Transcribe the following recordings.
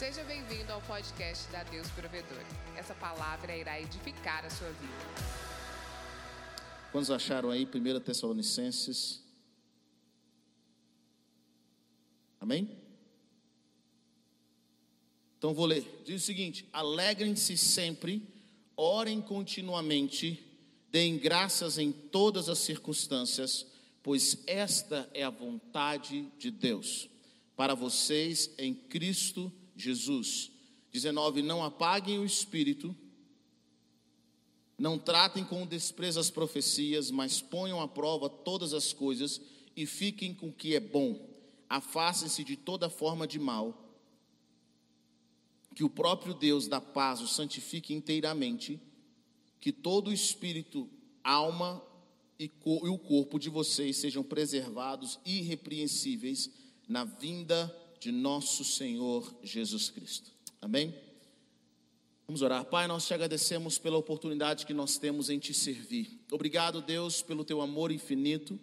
Seja bem-vindo ao podcast da Deus Provedor. Essa palavra irá edificar a sua vida. Quantos acharam aí 1 Tessalonicenses? Amém? Então vou ler. Diz o seguinte: Alegrem-se sempre, orem continuamente, deem graças em todas as circunstâncias, pois esta é a vontade de Deus para vocês em Cristo Jesus. 19: Não apaguem o espírito, não tratem com desprezo as profecias, mas ponham à prova todas as coisas e fiquem com o que é bom. Afastem-se de toda forma de mal. Que o próprio Deus da paz o santifique inteiramente, que todo o espírito, alma e, o corpo de vocês sejam preservados irrepreensíveis na vinda de nosso Senhor Jesus Cristo. Amém? Vamos orar. Pai, nós te agradecemos pela oportunidade que nós temos em te servir. Obrigado, Deus, pelo teu amor infinito.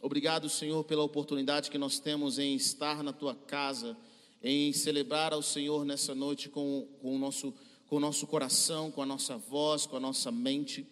Obrigado, Senhor, pela oportunidade que nós temos em estar na tua casa, em celebrar ao Senhor nessa noite com, com, o, nosso, com o nosso coração, com a nossa voz, com a nossa mente.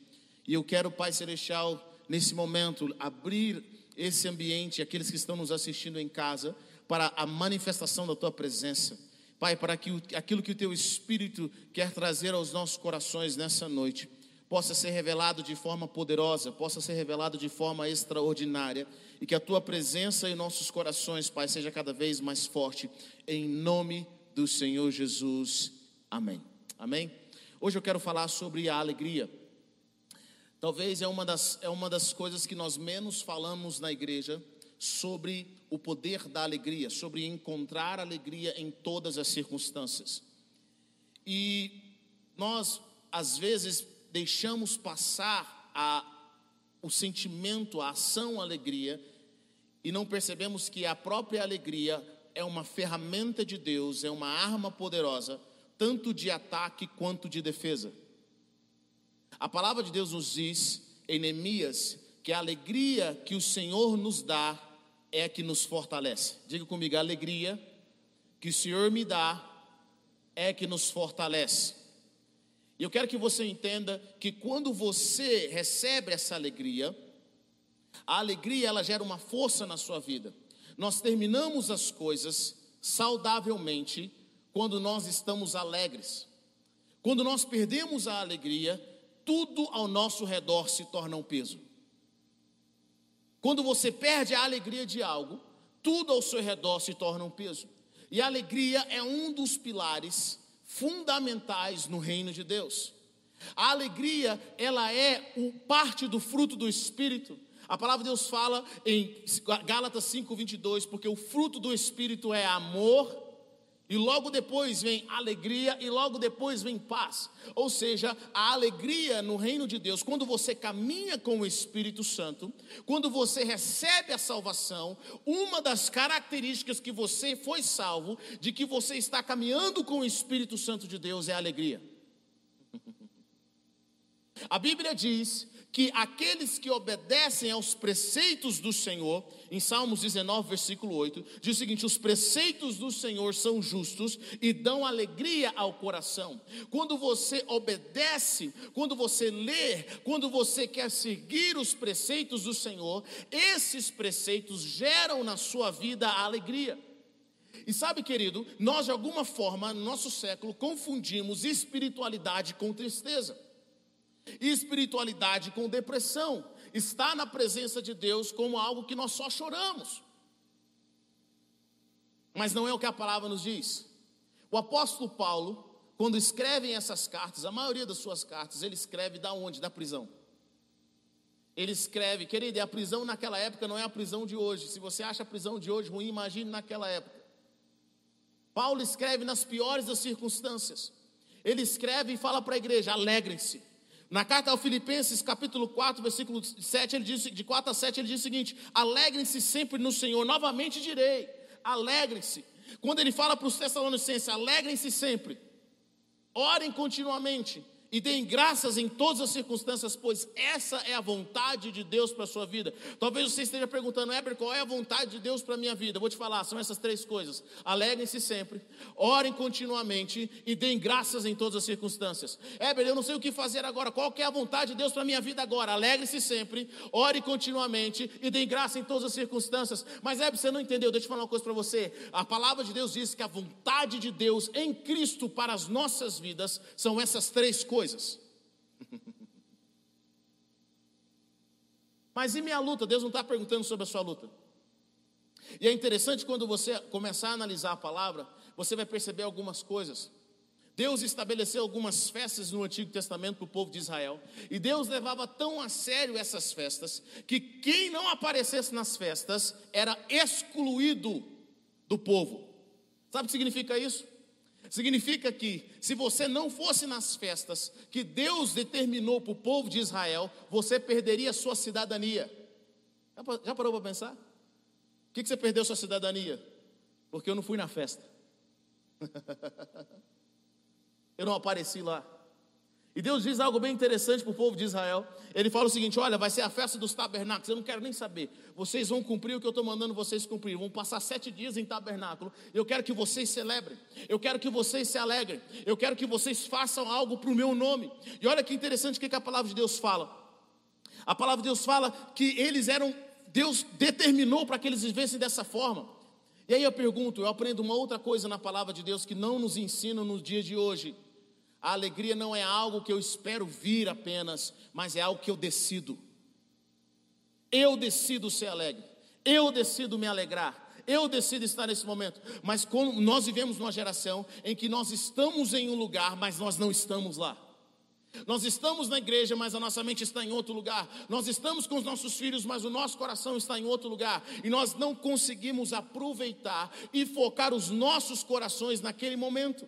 E eu quero, Pai Celestial, nesse momento, abrir esse ambiente, aqueles que estão nos assistindo em casa, para a manifestação da tua presença. Pai, para que aquilo que o teu Espírito quer trazer aos nossos corações nessa noite possa ser revelado de forma poderosa, possa ser revelado de forma extraordinária e que a tua presença em nossos corações, Pai, seja cada vez mais forte, em nome do Senhor Jesus. Amém. Amém. Hoje eu quero falar sobre a alegria. Talvez é uma das, é uma das coisas que nós menos falamos na igreja sobre o poder da alegria, sobre encontrar alegria em todas as circunstâncias. E nós, às vezes, deixamos passar a, o sentimento, a ação, a alegria, e não percebemos que a própria alegria é uma ferramenta de Deus, é uma arma poderosa, tanto de ataque quanto de defesa. A palavra de Deus nos diz em Neemias que a alegria que o Senhor nos dá é que nos fortalece. Diga comigo, a alegria que o Senhor me dá é que nos fortalece. E eu quero que você entenda que quando você recebe essa alegria, a alegria ela gera uma força na sua vida. Nós terminamos as coisas saudavelmente quando nós estamos alegres. Quando nós perdemos a alegria, tudo ao nosso redor se torna um peso. Quando você perde a alegria de algo, tudo ao seu redor se torna um peso. E a alegria é um dos pilares fundamentais no reino de Deus. A alegria, ela é o, parte do fruto do Espírito. A palavra de Deus fala em Gálatas 5:22, porque o fruto do Espírito é amor, e logo depois vem alegria e logo depois vem paz. Ou seja, a alegria no reino de Deus, quando você caminha com o Espírito Santo, quando você recebe a salvação, uma das características que você foi salvo, de que você está caminhando com o Espírito Santo de Deus, é a alegria. A Bíblia diz que aqueles que obedecem aos preceitos do Senhor, em Salmos 19, versículo 8, diz o seguinte: os preceitos do Senhor são justos e dão alegria ao coração. Quando você obedece, quando você lê, quando você quer seguir os preceitos do Senhor, esses preceitos geram na sua vida a alegria. E sabe, querido, nós de alguma forma, no nosso século, confundimos espiritualidade com tristeza espiritualidade com depressão, está na presença de Deus como algo que nós só choramos. Mas não é o que a palavra nos diz. O apóstolo Paulo, quando escreve essas cartas, a maioria das suas cartas, ele escreve da onde? Da prisão. Ele escreve, querido, a prisão naquela época não é a prisão de hoje. Se você acha a prisão de hoje ruim, imagine naquela época. Paulo escreve nas piores das circunstâncias. Ele escreve e fala para a igreja: alegrem-se. Na carta aos Filipenses, capítulo 4, versículo 7, ele diz, de 4 a 7, ele diz o seguinte: Alegrem-se sempre no Senhor, novamente direi, alegrem-se. Quando ele fala para os Tessalonicenses, alegrem-se sempre, orem continuamente e deem graças em todas as circunstâncias, pois essa é a vontade de Deus para a sua vida. Talvez você esteja perguntando, Heber, qual é a vontade de Deus para a minha vida? Vou te falar, são essas três coisas: alegrem-se sempre, orem continuamente e deem graças em todas as circunstâncias. Heber, eu não sei o que fazer agora, qual é a vontade de Deus para a minha vida agora? Alegre-se sempre, ore continuamente e deem graça em todas as circunstâncias. Mas Heber, você não entendeu, deixa eu falar uma coisa para você. A palavra de Deus diz que a vontade de Deus em Cristo para as nossas vidas são essas três coisas coisas. Mas e minha luta? Deus não está perguntando sobre a sua luta. E é interessante quando você começar a analisar a palavra, você vai perceber algumas coisas. Deus estabeleceu algumas festas no Antigo Testamento para o povo de Israel, e Deus levava tão a sério essas festas, que quem não aparecesse nas festas era excluído do povo. Sabe o que significa isso? Significa que, se você não fosse nas festas que Deus determinou para o povo de Israel, você perderia sua cidadania. Já parou para pensar? Por que você perdeu sua cidadania? Porque eu não fui na festa. eu não apareci lá. E Deus diz algo bem interessante para o povo de Israel. Ele fala o seguinte: olha, vai ser a festa dos tabernáculos. Eu não quero nem saber. Vocês vão cumprir o que eu estou mandando vocês cumprir. Vão passar sete dias em tabernáculo. Eu quero que vocês celebrem. Eu quero que vocês se alegrem. Eu quero que vocês façam algo para o meu nome. E olha que interessante o que a palavra de Deus fala. A palavra de Deus fala que eles eram, Deus determinou para que eles vivessem dessa forma. E aí eu pergunto, eu aprendo uma outra coisa na palavra de Deus que não nos ensina nos dias de hoje. A alegria não é algo que eu espero vir apenas, mas é algo que eu decido. Eu decido ser alegre, eu decido me alegrar, eu decido estar nesse momento. Mas como nós vivemos numa geração em que nós estamos em um lugar, mas nós não estamos lá. Nós estamos na igreja, mas a nossa mente está em outro lugar. Nós estamos com os nossos filhos, mas o nosso coração está em outro lugar. E nós não conseguimos aproveitar e focar os nossos corações naquele momento.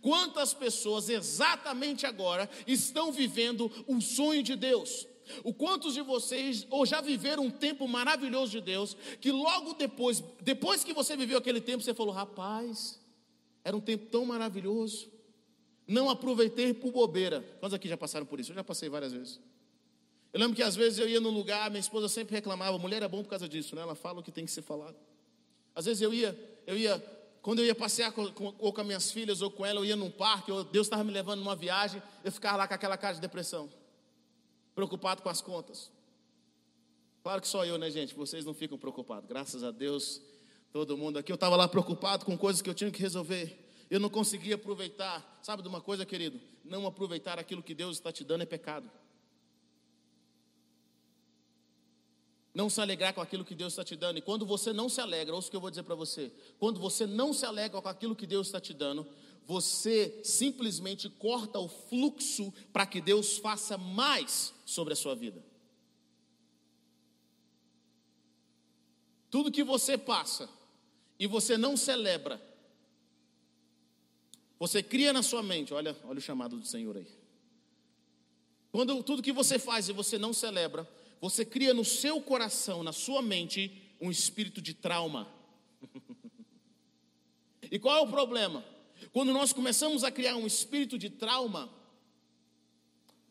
Quantas pessoas exatamente agora estão vivendo o sonho de Deus? O quantos de vocês ou já viveram um tempo maravilhoso de Deus, que logo depois, depois que você viveu aquele tempo, você falou: rapaz, era um tempo tão maravilhoso, não aproveitei por bobeira. Quantos aqui já passaram por isso? Eu já passei várias vezes. Eu lembro que às vezes eu ia num lugar, minha esposa sempre reclamava, mulher é bom por causa disso, né? Ela fala o que tem que ser falado. Às vezes eu ia, eu ia quando eu ia passear com, com, ou com as minhas filhas ou com ela, eu ia num parque, ou Deus estava me levando numa viagem, eu ficava lá com aquela cara de depressão, preocupado com as contas. Claro que só eu, né, gente? Vocês não ficam preocupados. Graças a Deus, todo mundo aqui. Eu estava lá preocupado com coisas que eu tinha que resolver. Eu não conseguia aproveitar. Sabe de uma coisa, querido? Não aproveitar aquilo que Deus está te dando é pecado. Não se alegrar com aquilo que Deus está te dando. E quando você não se alegra, ouça o que eu vou dizer para você: quando você não se alegra com aquilo que Deus está te dando, você simplesmente corta o fluxo para que Deus faça mais sobre a sua vida. Tudo que você passa e você não celebra, você cria na sua mente, olha, olha o chamado do Senhor aí. Quando tudo que você faz e você não celebra, você cria no seu coração, na sua mente, um espírito de trauma. e qual é o problema? Quando nós começamos a criar um espírito de trauma,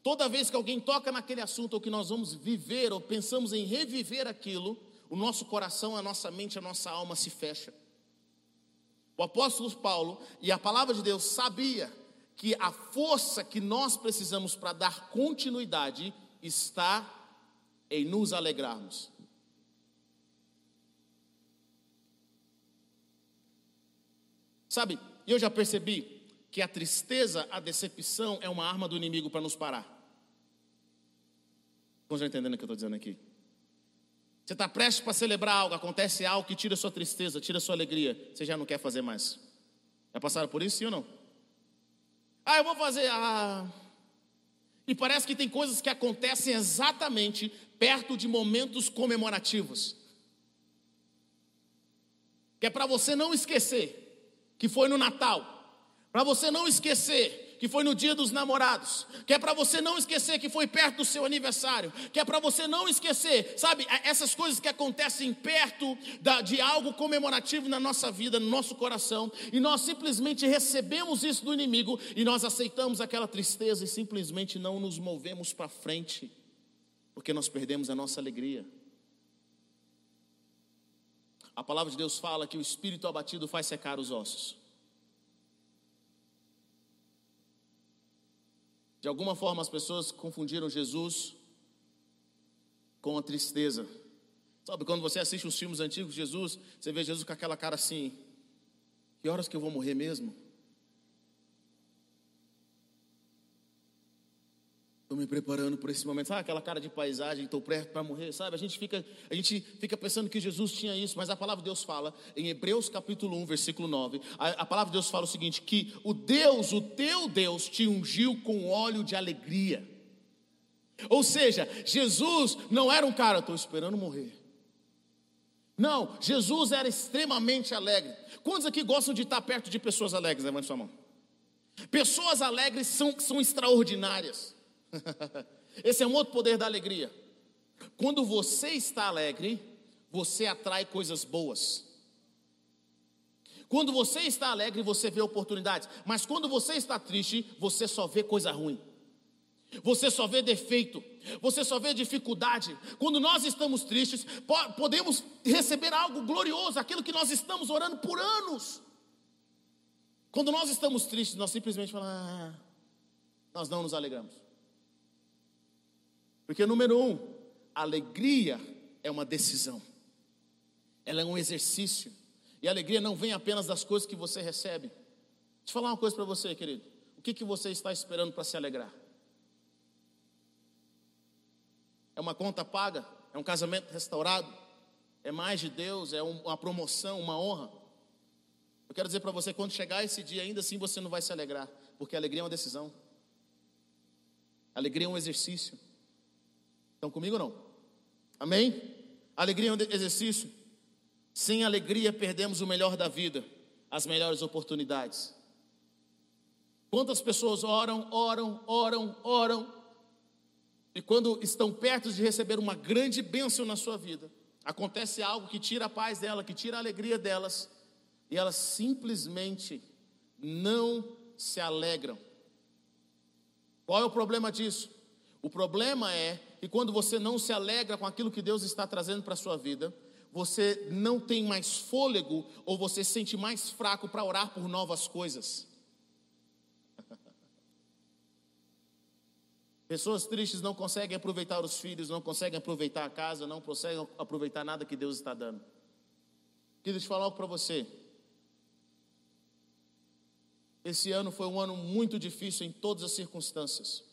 toda vez que alguém toca naquele assunto ou que nós vamos viver ou pensamos em reviver aquilo, o nosso coração, a nossa mente, a nossa alma se fecha. O apóstolo Paulo e a palavra de Deus sabia que a força que nós precisamos para dar continuidade está em nos alegrarmos. Sabe, eu já percebi que a tristeza, a decepção é uma arma do inimigo para nos parar. Estão já entendendo o que eu estou dizendo aqui? Você está prestes para celebrar algo, acontece algo que tira sua tristeza, tira sua alegria, você já não quer fazer mais. Já passaram por isso, sim ou não? Ah, eu vou fazer. Ah. E parece que tem coisas que acontecem exatamente perto de momentos comemorativos. Que é para você não esquecer que foi no Natal, para você não esquecer que foi no dia dos namorados, que é para você não esquecer que foi perto do seu aniversário, que é para você não esquecer, sabe, essas coisas que acontecem perto da, de algo comemorativo na nossa vida, no nosso coração, e nós simplesmente recebemos isso do inimigo e nós aceitamos aquela tristeza e simplesmente não nos movemos para frente, porque nós perdemos a nossa alegria. A palavra de Deus fala que o espírito abatido faz secar os ossos. De alguma forma as pessoas confundiram Jesus com a tristeza. Sabe quando você assiste os filmes antigos de Jesus, você vê Jesus com aquela cara assim: que horas que eu vou morrer mesmo? Estou me preparando por esse momento. Sabe aquela cara de paisagem, estou perto para morrer, sabe? A gente, fica, a gente fica pensando que Jesus tinha isso, mas a palavra de Deus fala, em Hebreus capítulo 1, versículo 9, a, a palavra de Deus fala o seguinte: que o Deus, o teu Deus, te ungiu com óleo de alegria. Ou seja, Jesus não era um cara, estou esperando morrer. Não, Jesus era extremamente alegre. Quantos aqui gostam de estar perto de pessoas alegres? Levante sua mão. Pessoas alegres são, são extraordinárias. Esse é um outro poder da alegria. Quando você está alegre, você atrai coisas boas. Quando você está alegre, você vê oportunidades. Mas quando você está triste, você só vê coisa ruim. Você só vê defeito. Você só vê dificuldade. Quando nós estamos tristes, podemos receber algo glorioso, aquilo que nós estamos orando por anos. Quando nós estamos tristes, nós simplesmente falamos, ah, nós não nos alegramos. Porque, número um, alegria é uma decisão, ela é um exercício, e a alegria não vem apenas das coisas que você recebe. Deixa eu falar uma coisa para você, querido: o que, que você está esperando para se alegrar? É uma conta paga? É um casamento restaurado? É mais de Deus? É uma promoção, uma honra? Eu quero dizer para você: quando chegar esse dia, ainda assim você não vai se alegrar, porque a alegria é uma decisão, a alegria é um exercício. Estão comigo ou não? Amém? Alegria é um exercício. Sem alegria perdemos o melhor da vida, as melhores oportunidades. Quantas pessoas oram, oram, oram, oram, e quando estão perto de receber uma grande bênção na sua vida, acontece algo que tira a paz dela, que tira a alegria delas, e elas simplesmente não se alegram. Qual é o problema disso? O problema é que quando você não se alegra com aquilo que Deus está trazendo para a sua vida, você não tem mais fôlego ou você se sente mais fraco para orar por novas coisas. Pessoas tristes não conseguem aproveitar os filhos, não conseguem aproveitar a casa, não conseguem aproveitar nada que Deus está dando. Queria te falar algo para você. Esse ano foi um ano muito difícil em todas as circunstâncias.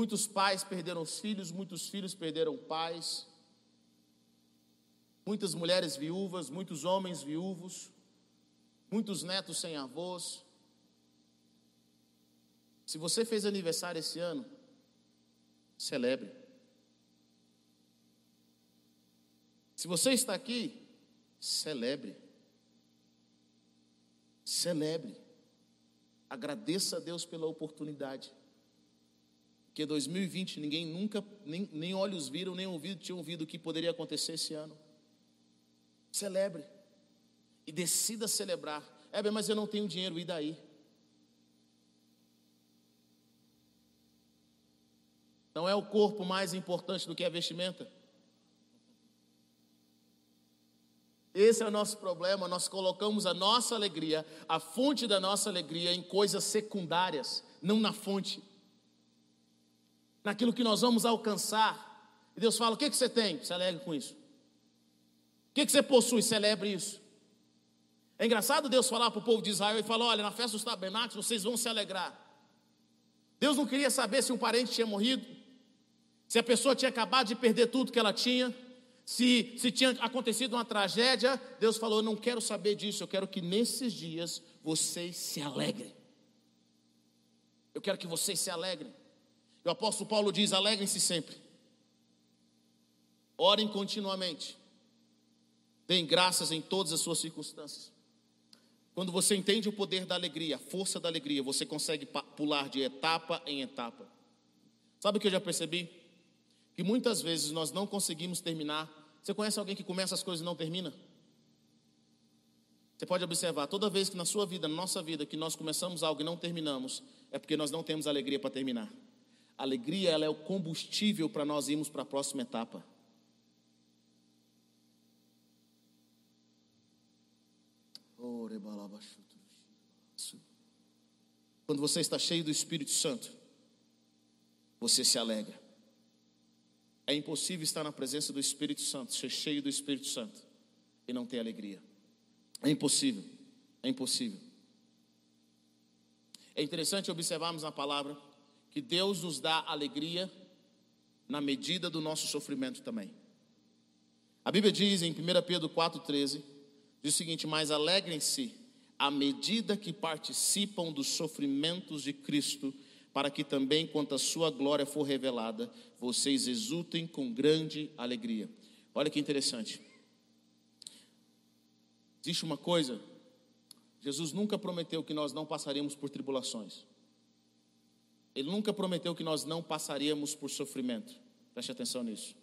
Muitos pais perderam os filhos, muitos filhos perderam pais, muitas mulheres viúvas, muitos homens viúvos, muitos netos sem avós. Se você fez aniversário esse ano, celebre. Se você está aqui, celebre. Celebre. Agradeça a Deus pela oportunidade. Porque 2020 ninguém nunca, nem, nem olhos viram, nem ouvido, tinham ouvido o que poderia acontecer esse ano. Celebre. E decida celebrar. É, mas eu não tenho dinheiro, e daí? Não é o corpo mais importante do que a vestimenta? Esse é o nosso problema. Nós colocamos a nossa alegria, a fonte da nossa alegria, em coisas secundárias, não na fonte naquilo que nós vamos alcançar. E Deus fala: o que, que você tem? Se alegre com isso. O que, que você possui? Celebre isso. É engraçado Deus falar para o povo de Israel e falar: olha, na festa dos tabernáculos vocês vão se alegrar. Deus não queria saber se um parente tinha morrido, se a pessoa tinha acabado de perder tudo que ela tinha, se, se tinha acontecido uma tragédia. Deus falou: eu não quero saber disso, eu quero que nesses dias vocês se alegrem. Eu quero que vocês se alegrem. O apóstolo Paulo diz: alegrem-se sempre, orem continuamente, deem graças em todas as suas circunstâncias. Quando você entende o poder da alegria, a força da alegria, você consegue pular de etapa em etapa. Sabe o que eu já percebi? Que muitas vezes nós não conseguimos terminar. Você conhece alguém que começa as coisas e não termina? Você pode observar, toda vez que na sua vida, na nossa vida, que nós começamos algo e não terminamos, é porque nós não temos alegria para terminar. A alegria ela é o combustível para nós irmos para a próxima etapa. Quando você está cheio do Espírito Santo, você se alegra. É impossível estar na presença do Espírito Santo, ser cheio do Espírito Santo e não ter alegria. É impossível. É impossível. É interessante observarmos na palavra que Deus nos dá alegria na medida do nosso sofrimento também. A Bíblia diz em 1 Pedro 4,13: diz o seguinte: Mas alegrem-se à medida que participam dos sofrimentos de Cristo, para que também, quando a sua glória for revelada, vocês exultem com grande alegria. Olha que interessante. Existe uma coisa, Jesus nunca prometeu que nós não passaríamos por tribulações. Ele nunca prometeu que nós não passaríamos por sofrimento. Preste atenção nisso.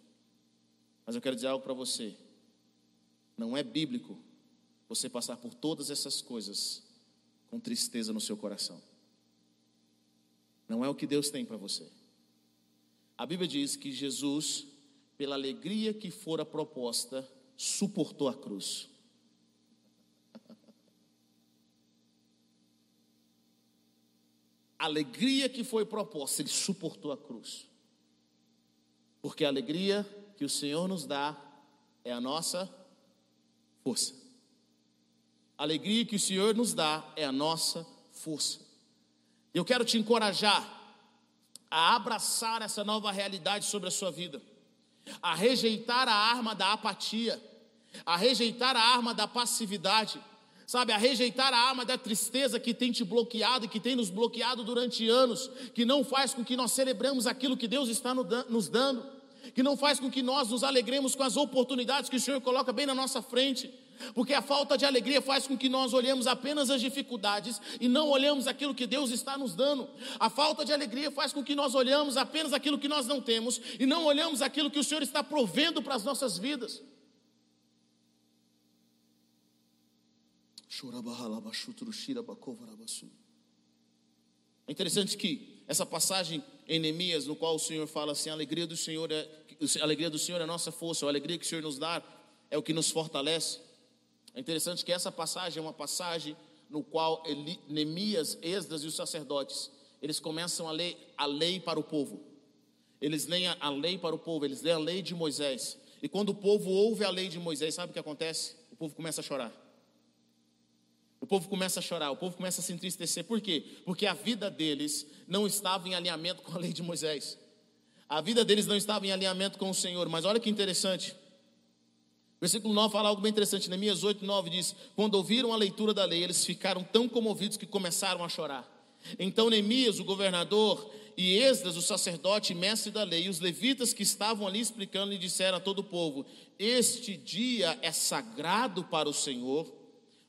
Mas eu quero dizer algo para você. Não é bíblico você passar por todas essas coisas com tristeza no seu coração. Não é o que Deus tem para você. A Bíblia diz que Jesus, pela alegria que fora proposta, suportou a cruz. Alegria que foi proposta, ele suportou a cruz. Porque a alegria que o Senhor nos dá é a nossa força. A alegria que o Senhor nos dá é a nossa força. Eu quero te encorajar a abraçar essa nova realidade sobre a sua vida, a rejeitar a arma da apatia, a rejeitar a arma da passividade sabe, a rejeitar a arma da tristeza que tem te bloqueado e que tem nos bloqueado durante anos, que não faz com que nós celebremos aquilo que Deus está nos dando, que não faz com que nós nos alegremos com as oportunidades que o Senhor coloca bem na nossa frente. Porque a falta de alegria faz com que nós olhemos apenas as dificuldades e não olhamos aquilo que Deus está nos dando. A falta de alegria faz com que nós olhamos apenas aquilo que nós não temos e não olhamos aquilo que o Senhor está provendo para as nossas vidas. É interessante que essa passagem em Neemias, no qual o Senhor fala assim: a alegria do Senhor é, a alegria do Senhor é a nossa força, a alegria que o Senhor nos dá é o que nos fortalece. É interessante que essa passagem é uma passagem no qual Neemias, Esdras e os sacerdotes, eles começam a ler a lei para o povo. Eles leem a lei para o povo, eles leem a lei de Moisés. E quando o povo ouve a lei de Moisés, sabe o que acontece? O povo começa a chorar. O povo começa a chorar, o povo começa a se entristecer. Por quê? Porque a vida deles não estava em alinhamento com a lei de Moisés. A vida deles não estava em alinhamento com o Senhor. Mas olha que interessante. Versículo 9 fala algo bem interessante. Neemias 8, 9 diz: Quando ouviram a leitura da lei, eles ficaram tão comovidos que começaram a chorar. Então Neemias, o governador, e Esdras, o sacerdote e mestre da lei, e os levitas que estavam ali explicando, lhe disseram a todo o povo: Este dia é sagrado para o Senhor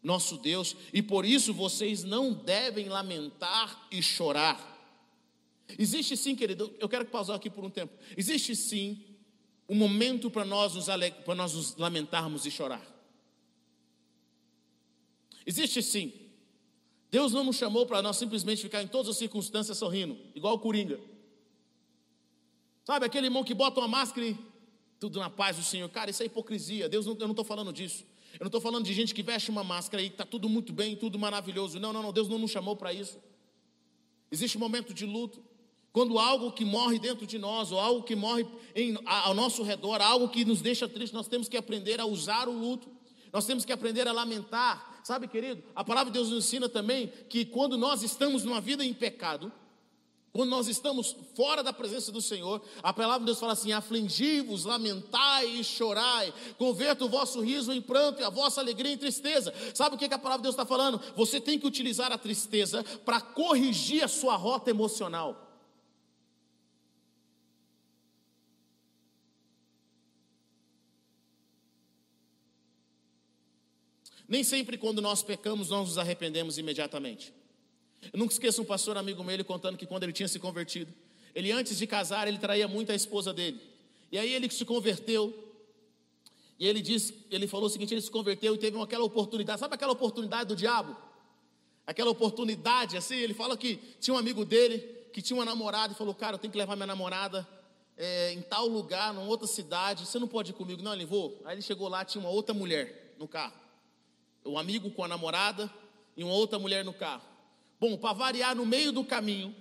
nosso Deus, e por isso vocês não devem lamentar e chorar. Existe sim, querido, eu quero pausar aqui por um tempo. Existe sim um momento para nós nos, para nós nos lamentarmos e chorar. Existe sim. Deus não nos chamou para nós simplesmente ficar em todas as circunstâncias sorrindo, igual o Coringa. Sabe aquele irmão que bota uma máscara e tudo na paz do Senhor? Cara, isso é hipocrisia. Deus, eu não estou falando disso. Eu não estou falando de gente que veste uma máscara e está tudo muito bem, tudo maravilhoso. Não, não, não. Deus não nos chamou para isso. Existe um momento de luto. Quando algo que morre dentro de nós, ou algo que morre em, ao nosso redor, algo que nos deixa triste, nós temos que aprender a usar o luto. Nós temos que aprender a lamentar. Sabe, querido, a palavra de Deus nos ensina também que quando nós estamos numa vida em pecado, quando nós estamos fora da presença do Senhor, a palavra de Deus fala assim: afligi-vos, lamentai e chorai, converta o vosso riso em pranto e a vossa alegria em tristeza. Sabe o que, que a palavra de Deus está falando? Você tem que utilizar a tristeza para corrigir a sua rota emocional. Nem sempre quando nós pecamos, nós nos arrependemos imediatamente. Eu nunca esqueço um pastor amigo meu ele contando que quando ele tinha se convertido, ele antes de casar, ele traía muito a esposa dele. E aí ele se converteu. E ele disse, ele falou o seguinte, ele se converteu e teve aquela oportunidade, sabe aquela oportunidade do diabo? Aquela oportunidade assim, ele fala que tinha um amigo dele que tinha uma namorada e falou: "Cara, eu tenho que levar minha namorada é, em tal lugar, numa outra cidade. Você não pode ir comigo, não?" Ele vou. Aí ele chegou lá, tinha uma outra mulher no carro. Um amigo com a namorada e uma outra mulher no carro. Bom, para variar, no meio do caminho,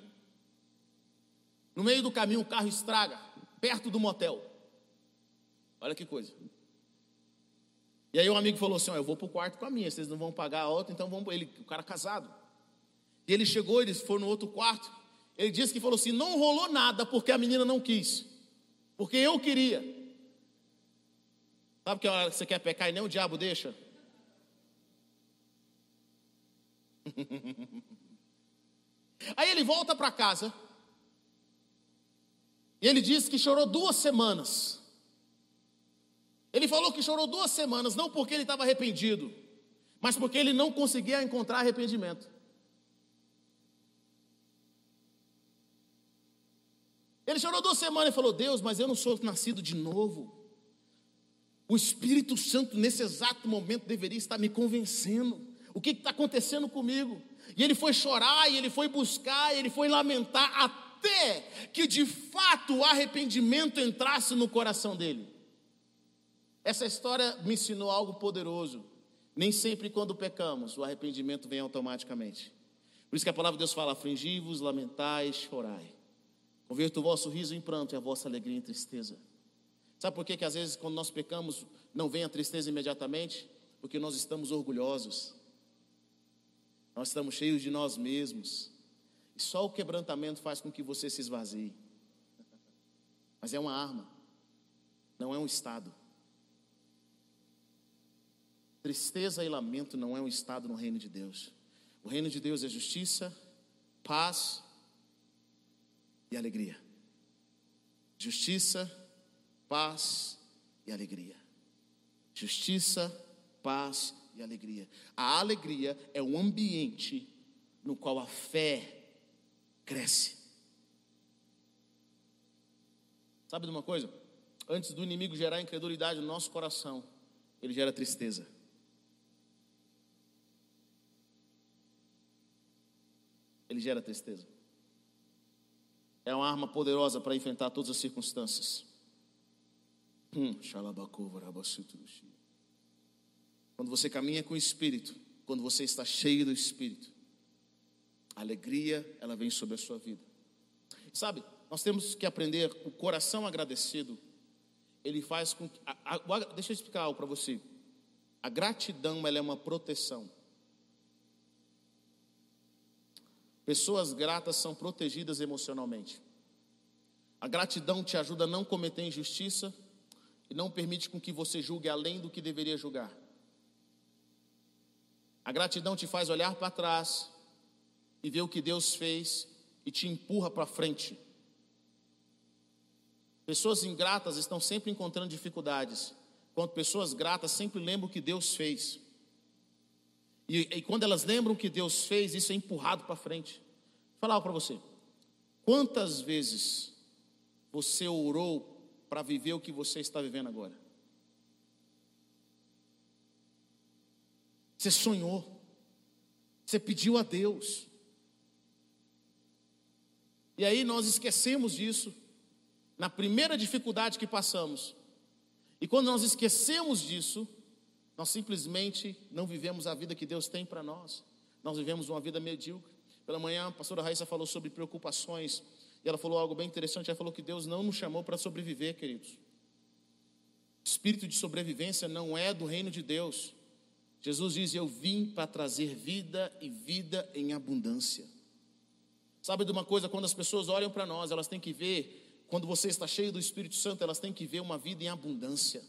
no meio do caminho o carro estraga, perto do motel. Olha que coisa. E aí um amigo falou assim: ó, eu vou para o quarto com a minha, vocês não vão pagar a outra, então vamos. Ele, o cara casado. E ele chegou, eles foram no outro quarto. Ele disse que falou assim: não rolou nada porque a menina não quis, porque eu queria. Sabe que hora que você quer pecar e nem o diabo deixa? Aí ele volta para casa. E ele disse que chorou duas semanas. Ele falou que chorou duas semanas, não porque ele estava arrependido, mas porque ele não conseguia encontrar arrependimento. Ele chorou duas semanas e falou: Deus, mas eu não sou nascido de novo. O Espírito Santo, nesse exato momento, deveria estar me convencendo. O que está acontecendo comigo? E ele foi chorar, e ele foi buscar, e ele foi lamentar, até que de fato o arrependimento entrasse no coração dele. Essa história me ensinou algo poderoso. Nem sempre quando pecamos, o arrependimento vem automaticamente. Por isso que a palavra de Deus fala: afligivos, lamentais, chorai. Converta o vosso riso em pranto e a vossa alegria em tristeza. Sabe por que, que às vezes quando nós pecamos não vem a tristeza imediatamente? Porque nós estamos orgulhosos. Nós estamos cheios de nós mesmos. E só o quebrantamento faz com que você se esvazie. Mas é uma arma, não é um estado. Tristeza e lamento não é um estado no reino de Deus. O reino de Deus é justiça, paz e alegria. Justiça, paz e alegria. Justiça, paz e alegria. A alegria é o ambiente no qual a fé cresce. Sabe de uma coisa? Antes do inimigo gerar incredulidade no nosso coração, ele gera tristeza. Ele gera tristeza. É uma arma poderosa para enfrentar todas as circunstâncias. Hum, quando você caminha com o Espírito, quando você está cheio do Espírito, a alegria ela vem sobre a sua vida. Sabe, nós temos que aprender o coração agradecido. Ele faz com que, a, a, deixa eu explicar algo para você. A gratidão ela é uma proteção. Pessoas gratas são protegidas emocionalmente. A gratidão te ajuda a não cometer injustiça e não permite com que você julgue além do que deveria julgar. A gratidão te faz olhar para trás e ver o que Deus fez e te empurra para frente. Pessoas ingratas estão sempre encontrando dificuldades, enquanto pessoas gratas sempre lembram o que Deus fez. E, e quando elas lembram o que Deus fez, isso é empurrado para frente. Vou falar para você. Quantas vezes você orou para viver o que você está vivendo agora? Você sonhou. Você pediu a Deus. E aí nós esquecemos disso na primeira dificuldade que passamos. E quando nós esquecemos disso, nós simplesmente não vivemos a vida que Deus tem para nós. Nós vivemos uma vida medíocre. Pela manhã, a pastora Raíssa falou sobre preocupações. E ela falou algo bem interessante. Ela falou que Deus não nos chamou para sobreviver, queridos. Espírito de sobrevivência não é do reino de Deus. Jesus diz: Eu vim para trazer vida e vida em abundância. Sabe de uma coisa? Quando as pessoas olham para nós, elas têm que ver, quando você está cheio do Espírito Santo, elas têm que ver uma vida em abundância.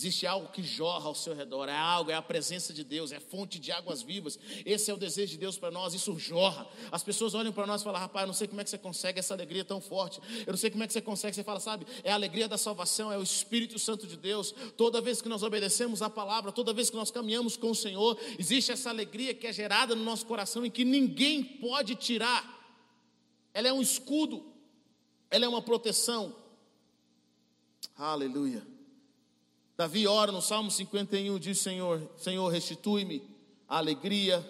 Existe algo que jorra ao seu redor, é algo, é a presença de Deus, é fonte de águas vivas. Esse é o desejo de Deus para nós, isso jorra. As pessoas olham para nós e falam: rapaz, eu não sei como é que você consegue essa alegria tão forte. Eu não sei como é que você consegue. Você fala, sabe, é a alegria da salvação, é o Espírito Santo de Deus. Toda vez que nós obedecemos a palavra, toda vez que nós caminhamos com o Senhor, existe essa alegria que é gerada no nosso coração e que ninguém pode tirar. Ela é um escudo, ela é uma proteção. Aleluia. Davi ora no Salmo 51, diz: Senhor, Senhor, restitui-me a alegria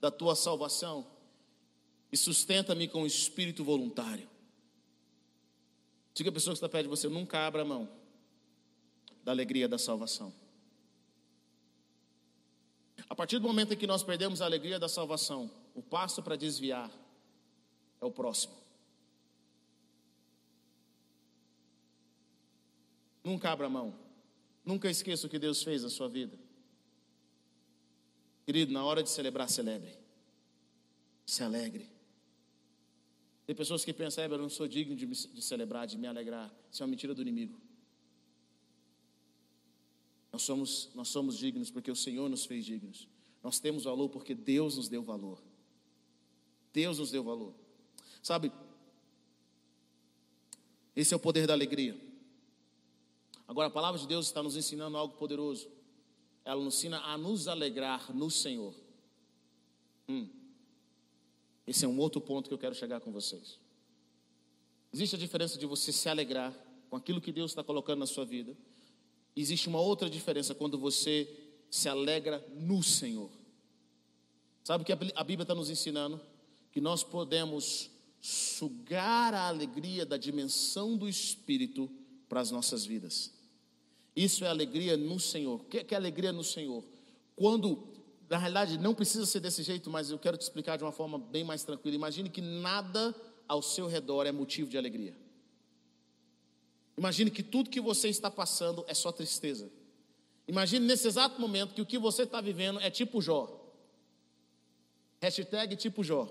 da tua salvação e sustenta-me com o espírito voluntário. Diga a pessoa que está perto de você: nunca abra mão da alegria da salvação. A partir do momento em que nós perdemos a alegria da salvação, o passo para desviar é o próximo. Nunca abra mão. Nunca esqueça o que Deus fez na sua vida. Querido, na hora de celebrar, celebre. Se alegre. Tem pessoas que pensam, eu não sou digno de, me, de celebrar, de me alegrar. Isso é uma mentira do inimigo. Nós somos, nós somos dignos porque o Senhor nos fez dignos. Nós temos valor porque Deus nos deu valor. Deus nos deu valor. Sabe, esse é o poder da alegria. Agora, a palavra de Deus está nos ensinando algo poderoso. Ela nos ensina a nos alegrar no Senhor. Hum. Esse é um outro ponto que eu quero chegar com vocês. Existe a diferença de você se alegrar com aquilo que Deus está colocando na sua vida. Existe uma outra diferença quando você se alegra no Senhor. Sabe o que a Bíblia está nos ensinando? Que nós podemos sugar a alegria da dimensão do Espírito para as nossas vidas. Isso é alegria no Senhor. O que é alegria no Senhor? Quando, na realidade, não precisa ser desse jeito, mas eu quero te explicar de uma forma bem mais tranquila. Imagine que nada ao seu redor é motivo de alegria. Imagine que tudo que você está passando é só tristeza. Imagine nesse exato momento que o que você está vivendo é tipo Jó. Hashtag tipo Jó.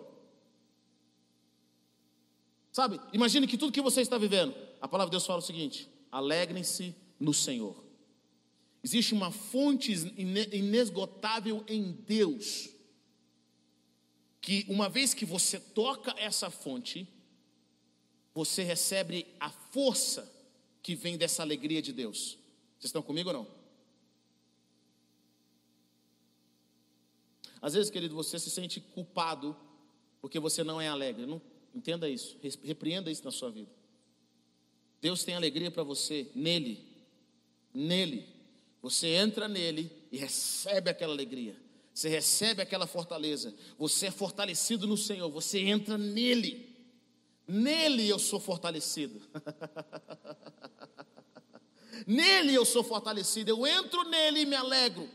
Sabe, imagine que tudo que você está vivendo, a palavra de Deus fala o seguinte: alegrem-se no Senhor. Existe uma fonte inesgotável em Deus, que uma vez que você toca essa fonte, você recebe a força que vem dessa alegria de Deus. Vocês estão comigo ou não? Às vezes, querido, você se sente culpado porque você não é alegre. Não, entenda isso, repreenda isso na sua vida. Deus tem alegria para você nele nele. Você entra nele e recebe aquela alegria. Você recebe aquela fortaleza. Você é fortalecido no Senhor. Você entra nele. Nele eu sou fortalecido. nele eu sou fortalecido. Eu entro nele e me alegro.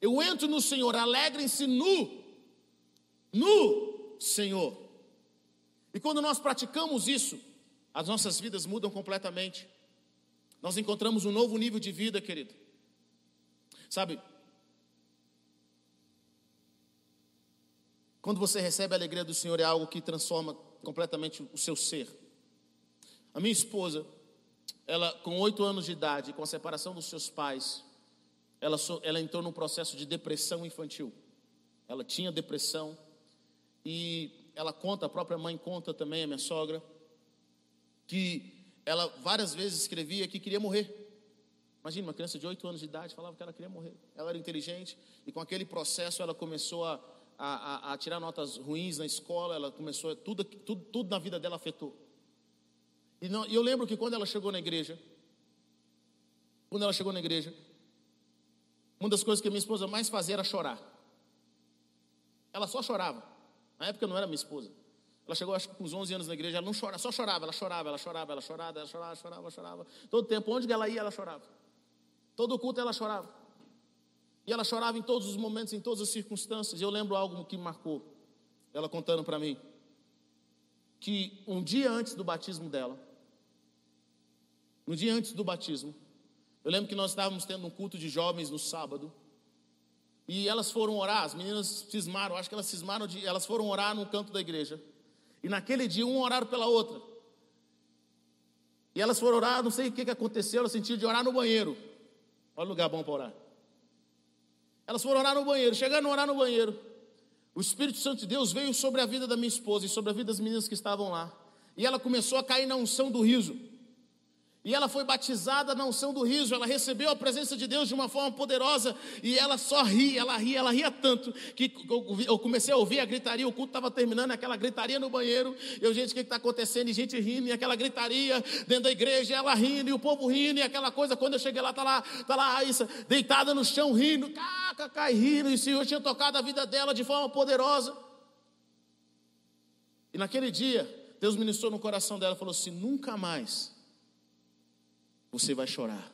Eu entro no Senhor. Alegrem-se no, no Senhor. E quando nós praticamos isso, as nossas vidas mudam completamente. Nós encontramos um novo nível de vida, querido. Sabe? Quando você recebe a alegria do Senhor, é algo que transforma completamente o seu ser. A minha esposa, ela com oito anos de idade, com a separação dos seus pais, ela, ela entrou num processo de depressão infantil. Ela tinha depressão e ela conta, a própria mãe conta também, a minha sogra, que ela várias vezes escrevia que queria morrer. Imagina, uma criança de 8 anos de idade falava que ela queria morrer. Ela era inteligente e com aquele processo ela começou a, a, a tirar notas ruins na escola, ela começou, tudo, tudo, tudo na vida dela afetou. E, não, eu lembro que quando ela chegou na igreja, quando ela chegou na igreja, uma das coisas que a minha esposa mais fazia era chorar. Ela só chorava. Na época não era minha esposa. Ela chegou, acho que com uns 11 anos na igreja, ela não chora, só chorava, ela chorava, ela chorava, ela chorava, ela chorava, chorava, chorava. Todo tempo, onde ela ia, ela chorava. Todo culto ela chorava. E ela chorava em todos os momentos, em todas as circunstâncias. E eu lembro algo que me marcou, ela contando para mim, que um dia antes do batismo dela, um dia antes do batismo, eu lembro que nós estávamos tendo um culto de jovens no sábado, e elas foram orar, as meninas cismaram, acho que elas cismaram de, elas foram orar no canto da igreja. E naquele dia, um oraram pela outra. E elas foram orar, não sei o que, que aconteceu, elas sentiram de orar no banheiro. Olha o lugar bom para orar. Elas foram orar no banheiro. Chegando a orar no banheiro, o Espírito Santo de Deus veio sobre a vida da minha esposa e sobre a vida das meninas que estavam lá. E ela começou a cair na unção do riso. E ela foi batizada na unção do riso, ela recebeu a presença de Deus de uma forma poderosa, e ela só ria, ela ria, ela ria tanto, que eu comecei a ouvir a gritaria, o culto estava terminando, aquela gritaria no banheiro, eu, gente, o que está acontecendo? E gente rindo, e aquela gritaria dentro da igreja, ela rindo, e o povo rindo, e aquela coisa, quando eu cheguei lá, está lá, tá lá a deitada no chão, rindo, caca, cai rindo, e o Senhor tinha tocado a vida dela de forma poderosa. E naquele dia, Deus ministrou no coração dela falou assim: nunca mais você vai chorar.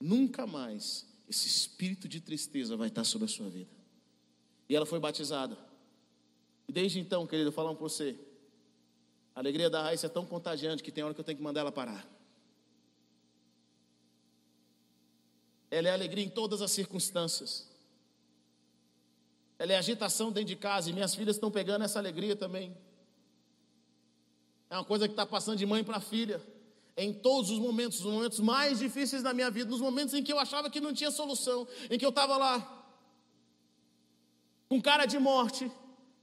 Nunca mais esse espírito de tristeza vai estar sobre a sua vida. E ela foi batizada. E desde então, querido, falando para você, a alegria da Raíssa é tão contagiante que tem hora que eu tenho que mandar ela parar. Ela é alegria em todas as circunstâncias. Ela é agitação dentro de casa e minhas filhas estão pegando essa alegria também. É uma coisa que está passando de mãe para filha em todos os momentos, os momentos mais difíceis da minha vida, nos momentos em que eu achava que não tinha solução, em que eu estava lá, com cara de morte,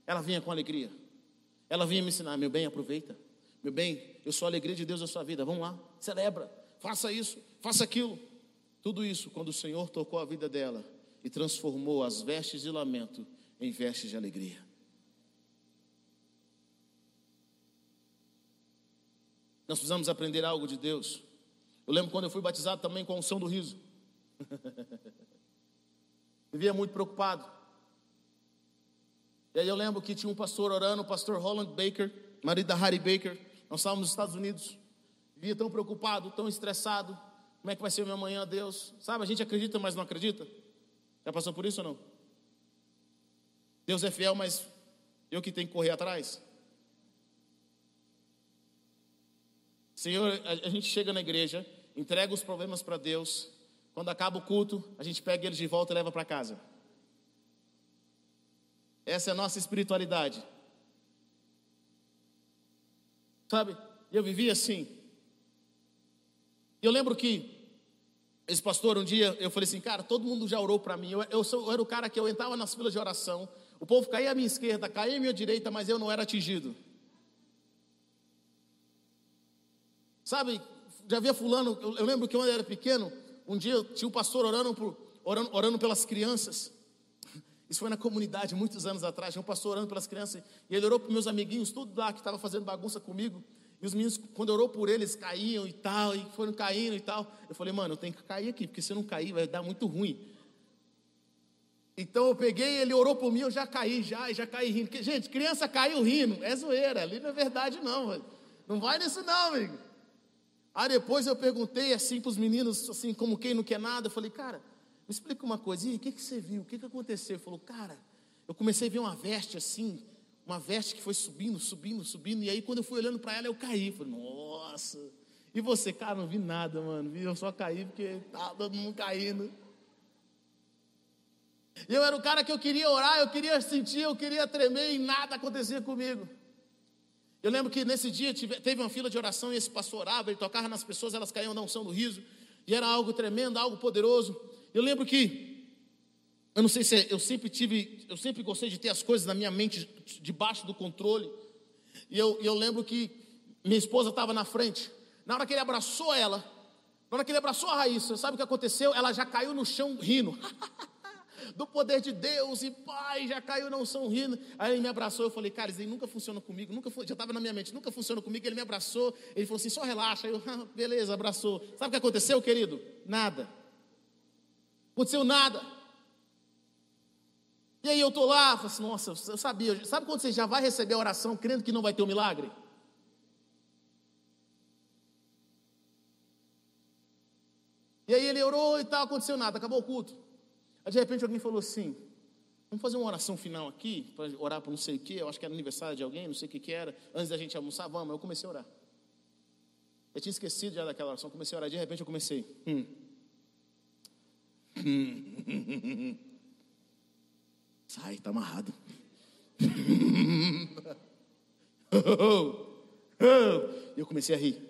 ela vinha com alegria. Ela vinha me ensinar, meu bem, aproveita. Meu bem, eu sou a alegria de Deus na sua vida. Vamos lá, celebra, faça isso, faça aquilo. Tudo isso quando o Senhor tocou a vida dela e transformou as vestes de lamento em vestes de alegria. Nós precisamos aprender algo de Deus. Eu lembro quando eu fui batizado também com a unção do riso. Vivia muito preocupado. E aí eu lembro que tinha um pastor orando, o pastor Holland Baker, marido da Harry Baker. Nós estávamos nos Estados Unidos. Vivia tão preocupado, tão estressado. Como é que vai ser o meu amanhã, Deus? Sabe, a gente acredita, mas não acredita. Já passou por isso ou não? Deus é fiel, mas eu que tenho que correr atrás. Senhor, a, gente chega na igreja, entrega os problemas para Deus. Quando acaba o culto, a gente pega eles de volta e leva para casa. Essa é a nossa espiritualidade. Sabe? Eu vivi assim. Eu lembro que esse pastor, um dia, eu falei assim, cara, todo mundo já orou para mim. Eu, eu, sou, eu, era o cara que eu entrava nas filas de oração. O povo caía à minha esquerda, caía à minha direita, mas eu não era atingido. Sabe, já via fulano, eu, eu lembro que quando eu era pequeno, um dia tinha um pastor orando, por, orando, orando pelas crianças. Isso foi na comunidade, muitos anos atrás. Tinha um pastor orando pelas crianças. E ele orou para meus amiguinhos, tudo lá que estava fazendo bagunça comigo. E os meninos, quando orou por eles, caíam e tal, e foram caindo e tal. Eu falei, mano, eu tenho que cair aqui, porque se eu não cair, vai dar muito ruim. Então eu peguei, ele orou por mim, eu já caí, já, já caí rindo. Porque, gente, criança caiu rindo, é zoeira, ali não é verdade, não. Não vai nisso, não, amigo. Aí depois eu perguntei assim para os meninos, assim, como quem não quer nada, eu falei, cara, me explica uma coisa, e o que, que você viu? O que, que aconteceu? Ele falou, cara, eu comecei a ver uma veste assim, uma veste que foi subindo, subindo, subindo, e aí quando eu fui olhando para ela, eu caí. Falei, nossa. E você, cara, não vi nada, mano. Eu só caí porque estava todo mundo caindo. Eu era o cara que eu queria orar, eu queria sentir, eu queria tremer e nada acontecia comigo. Eu lembro que nesse dia teve uma fila de oração e esse pastor orava, ele tocava nas pessoas, elas caíam na unção do riso, e era algo tremendo, algo poderoso. Eu lembro que, eu não sei se é, eu sempre tive, eu sempre gostei de ter as coisas na minha mente debaixo do controle, e eu, eu lembro que minha esposa estava na frente, na hora que ele abraçou ela, na hora que ele abraçou a Raíssa, sabe o que aconteceu? Ela já caiu no chão rindo. do poder de Deus, e pai, já caiu na unção rindo. Aí ele me abraçou, eu falei, cara, isso aí nunca funciona comigo, nunca já estava na minha mente, nunca funciona comigo. Ele me abraçou, ele falou assim, só relaxa. Eu, ah, beleza, abraçou. Sabe o que aconteceu, querido? Nada. Aconteceu nada. E aí eu estou lá, falei assim, nossa, eu sabia. Sabe quando você já vai receber a oração crendo que não vai ter um milagre? E aí ele orou e tal, aconteceu nada, acabou o culto. Aí de repente alguém falou assim: Vamos fazer uma oração final aqui, para orar por não sei o que, eu acho que era aniversário de alguém, não sei o que, que era, antes da gente almoçar, vamos, eu comecei a orar. Eu tinha esquecido já daquela oração, comecei a orar, de repente eu comecei. Hum. Sai, está amarrado. Eu comecei a rir.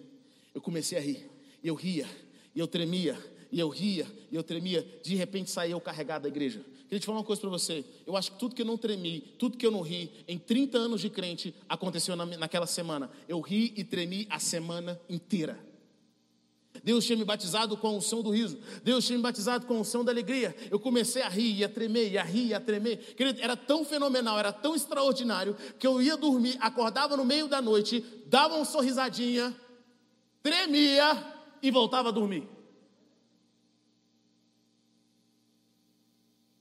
Eu comecei a rir. Eu ria. Eu tremia. E eu ria, e eu tremia, de repente saía eu carregado da igreja. Queria te falar uma coisa para você. Eu acho que tudo que eu não tremi, tudo que eu não ri, em 30 anos de crente, aconteceu na, naquela semana. Eu ri e tremi a semana inteira. Deus tinha me batizado com a unção do riso. Deus tinha me batizado com a unção da alegria. Eu comecei a rir, a tremer, e a rir, a tremer. Querido, era tão fenomenal, era tão extraordinário, que eu ia dormir, acordava no meio da noite, dava uma sorrisadinha, tremia e voltava a dormir.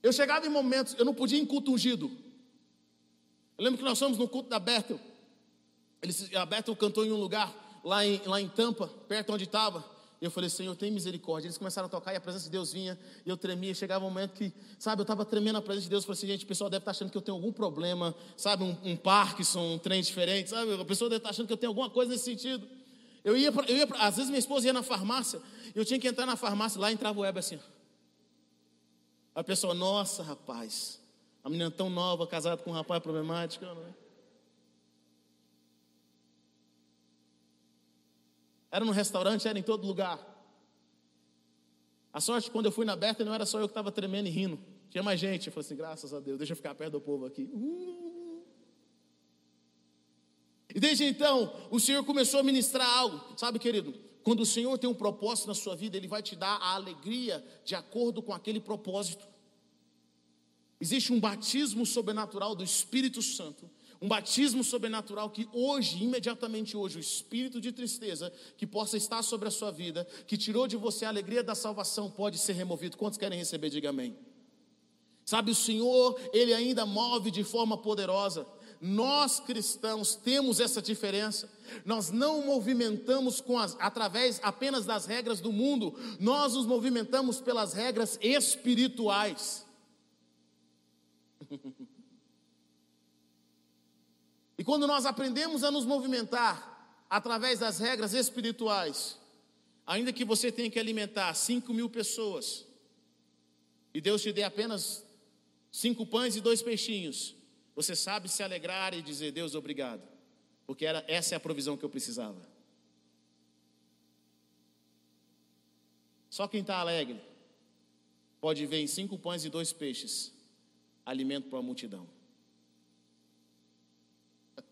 Eu chegava em momentos, eu não podia ir em culto ungido. Eu lembro que nós fomos no culto da Bethel. a Bethel cantou em um lugar, lá em, lá em Tampa, perto onde estava. E eu falei, Senhor, tem misericórdia. Eles começaram a tocar e a presença de Deus vinha. E eu tremia. Chegava um momento que, sabe, eu estava tremendo a presença de Deus. Eu falei assim, gente, o pessoal deve estar tá achando que eu tenho algum problema, sabe, um, um Parkinson, um trem diferente, sabe? A pessoa deve estar tá achando que eu tenho alguma coisa nesse sentido. Eu ia, pra, eu ia pra, às vezes minha esposa ia na farmácia, eu tinha que entrar na farmácia, lá entrava o web assim. A pessoa, nossa, rapaz, a menina tão nova, casada com um rapaz problemático. Não é? Era no restaurante, era em todo lugar. A sorte, quando eu fui na Berta, não era só eu que estava tremendo e rindo. Tinha mais gente. Eu falei assim, graças a Deus, deixa eu ficar perto do povo aqui. Uh. E desde então, o Senhor começou a ministrar algo. Sabe, querido, quando o Senhor tem um propósito na sua vida, Ele vai te dar a alegria de acordo com aquele propósito. Existe um batismo sobrenatural do Espírito Santo, um batismo sobrenatural que hoje, imediatamente hoje, o espírito de tristeza que possa estar sobre a sua vida, que tirou de você a alegria da salvação, pode ser removido. Quantos querem receber? Diga amém. Sabe, o Senhor, Ele ainda move de forma poderosa. Nós cristãos temos essa diferença. Nós não movimentamos as, através apenas das regras do mundo, nós nos movimentamos pelas regras espirituais. e quando nós aprendemos a nos movimentar através das regras espirituais, ainda que você tenha que alimentar 5 mil pessoas, e Deus te dê apenas cinco pães e dois peixinhos, você sabe se alegrar e dizer, Deus, obrigado, porque era, essa é a provisão que eu precisava. Só quem está alegre pode ver em cinco pães e dois peixes alimento para a multidão.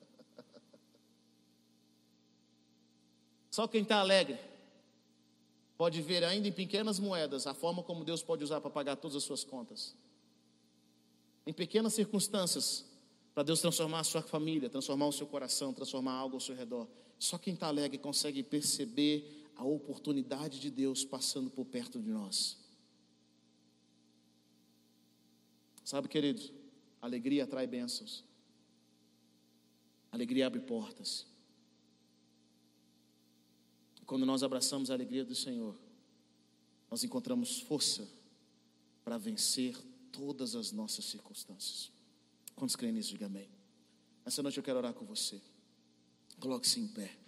Só quem está alegre pode ver ainda em pequenas moedas a forma como Deus pode usar para pagar todas as suas contas. Em pequenas circunstâncias, para Deus transformar a sua família, transformar o seu coração, transformar algo ao seu redor. Só quem está alegre consegue perceber a oportunidade de Deus passando por perto de nós. Sabe, queridos, alegria atrai bênçãos. Alegria abre portas. Quando nós abraçamos a alegria do Senhor, nós encontramos força para vencer todas as nossas circunstâncias. Quantos creem nisso? Diga amém. Essa noite eu quero orar com você. Coloque-se em pé.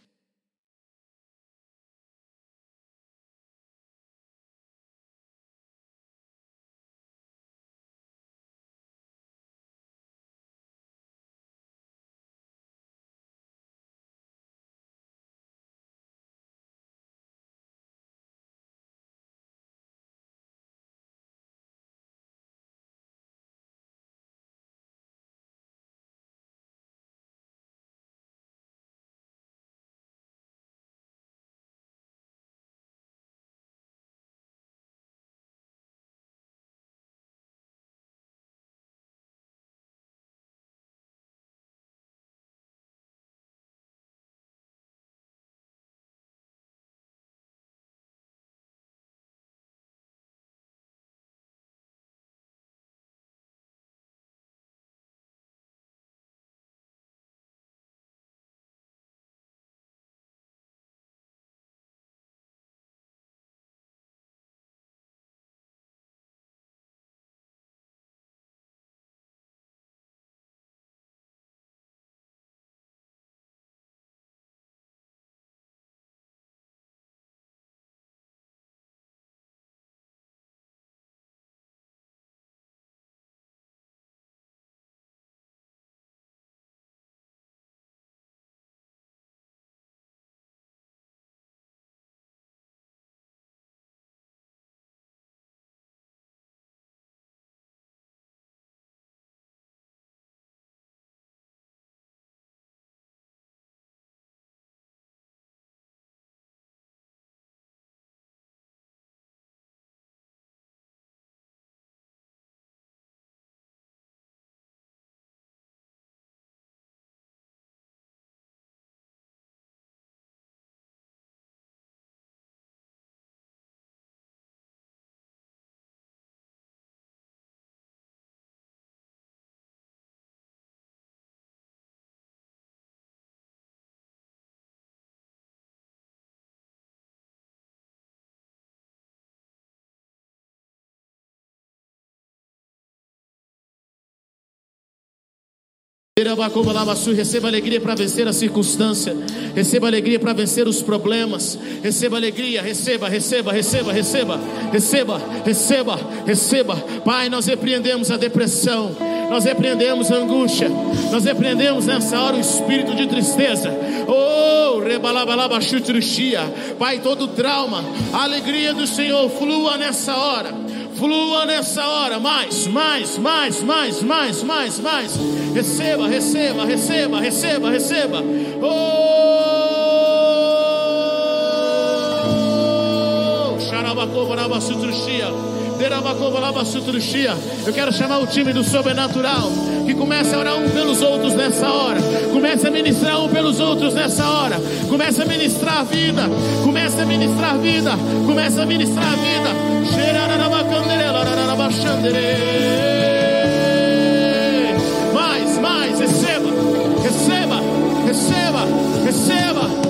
Receba alegria para vencer a circunstância. Receba alegria para vencer os problemas. Receba alegria, receba, receba, receba, receba, receba, receba, receba. Pai, nós repreendemos a depressão. Nós repreendemos a angústia. Nós repreendemos nessa hora o espírito de tristeza. Oh, rebalabalabachutruxia. Pai, todo trauma, a alegria do Senhor flua nessa hora Flua nessa hora, mais, mais, mais, mais, mais, mais, mais. Receba, receba, receba, receba, receba. Oh! Xarabacova, eu quero chamar o time do sobrenatural que comece a orar um pelos outros nessa hora. Comece a ministrar um pelos outros nessa hora. Comece a ministrar a vida. Comece a ministrar a vida. Comece a ministrar a vida. Mais, mais, receba, receba, receba, receba.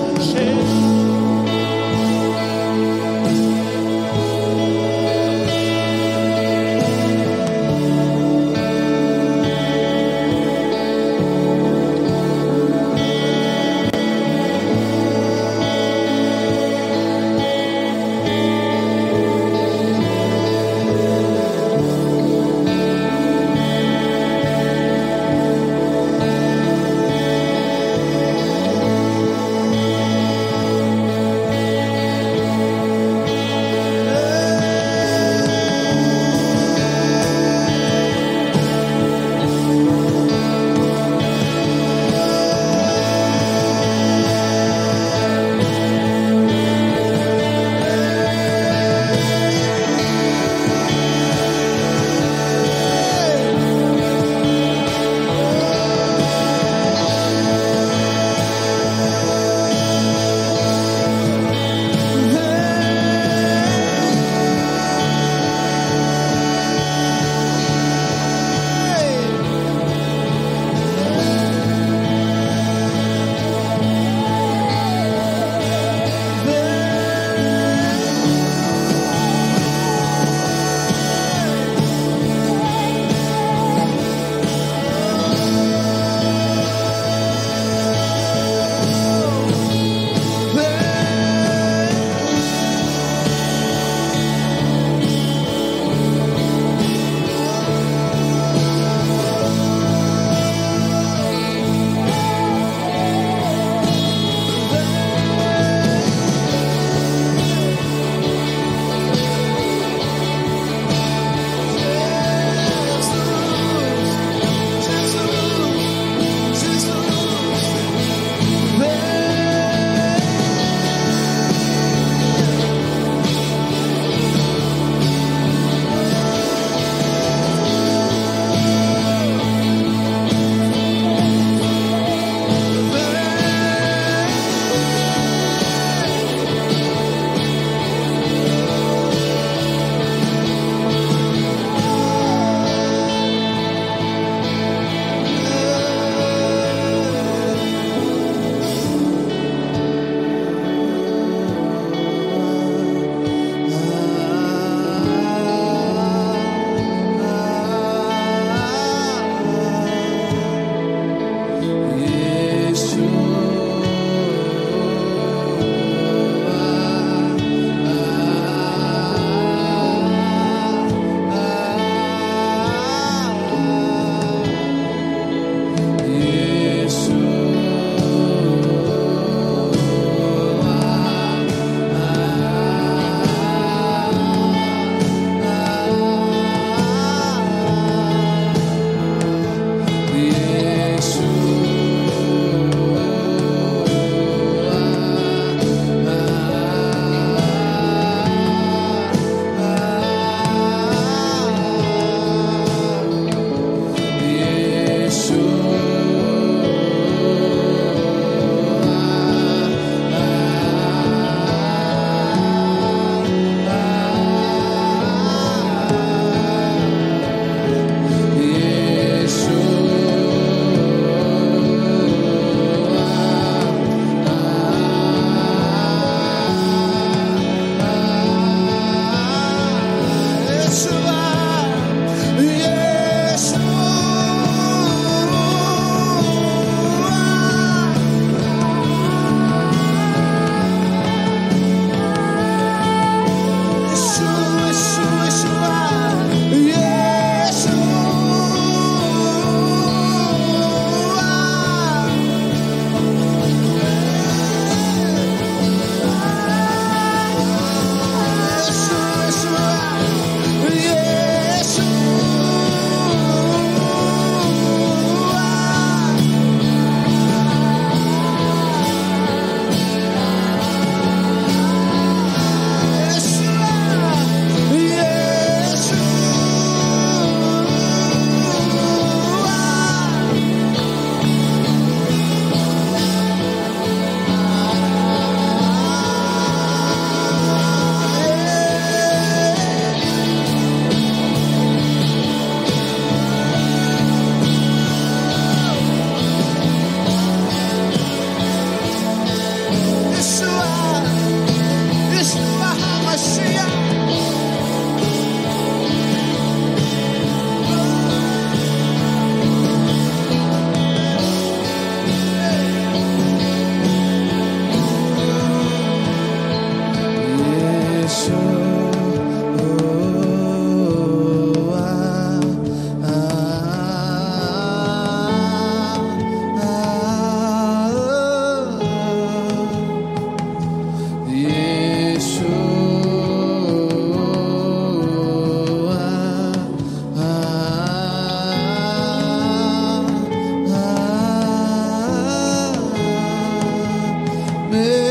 me.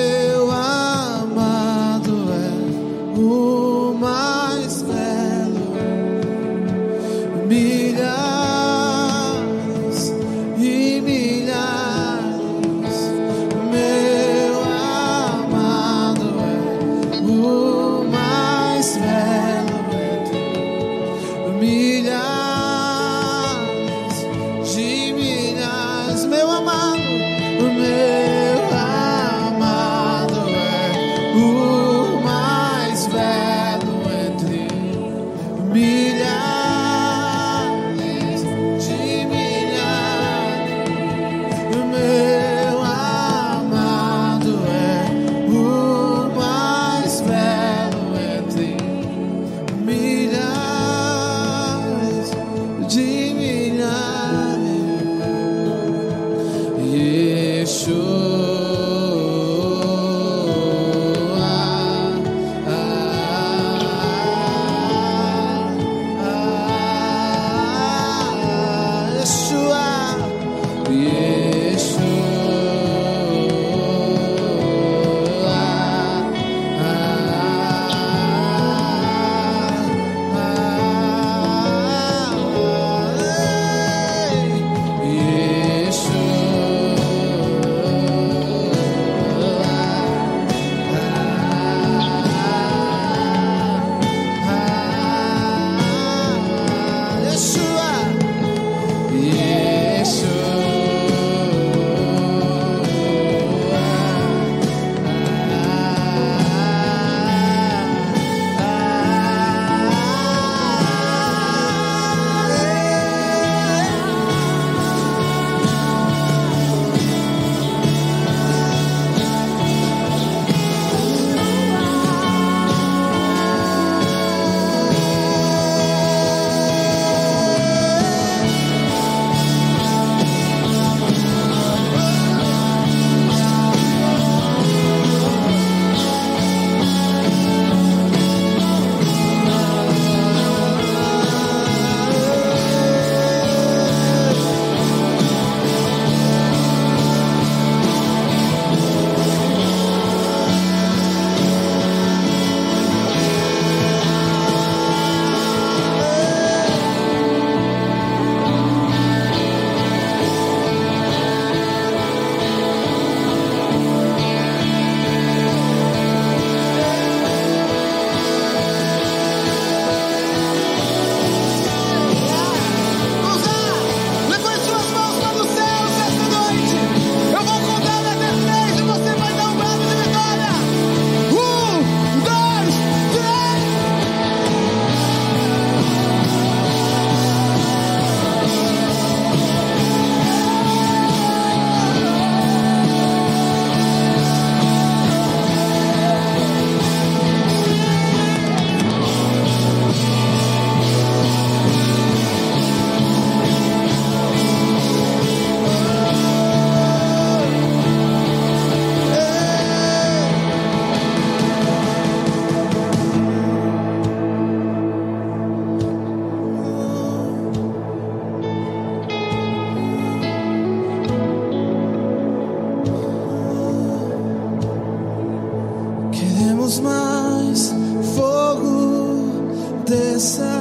queremos mais fogo, desça,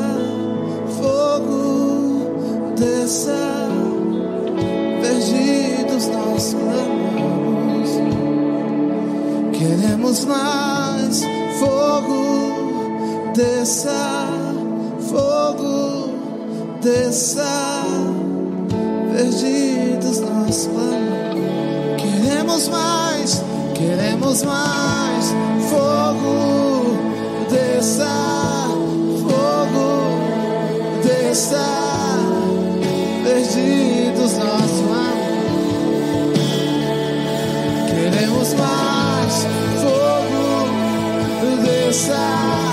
fogo, desça, perdidos nós clamamos, queremos mais fogo, desça, fogo, desça, perdidos nós clamamos, queremos mais queremos mais fogo, desça, fogo, desça, perdidos nós clamamos. Queremos mais fogo, desça,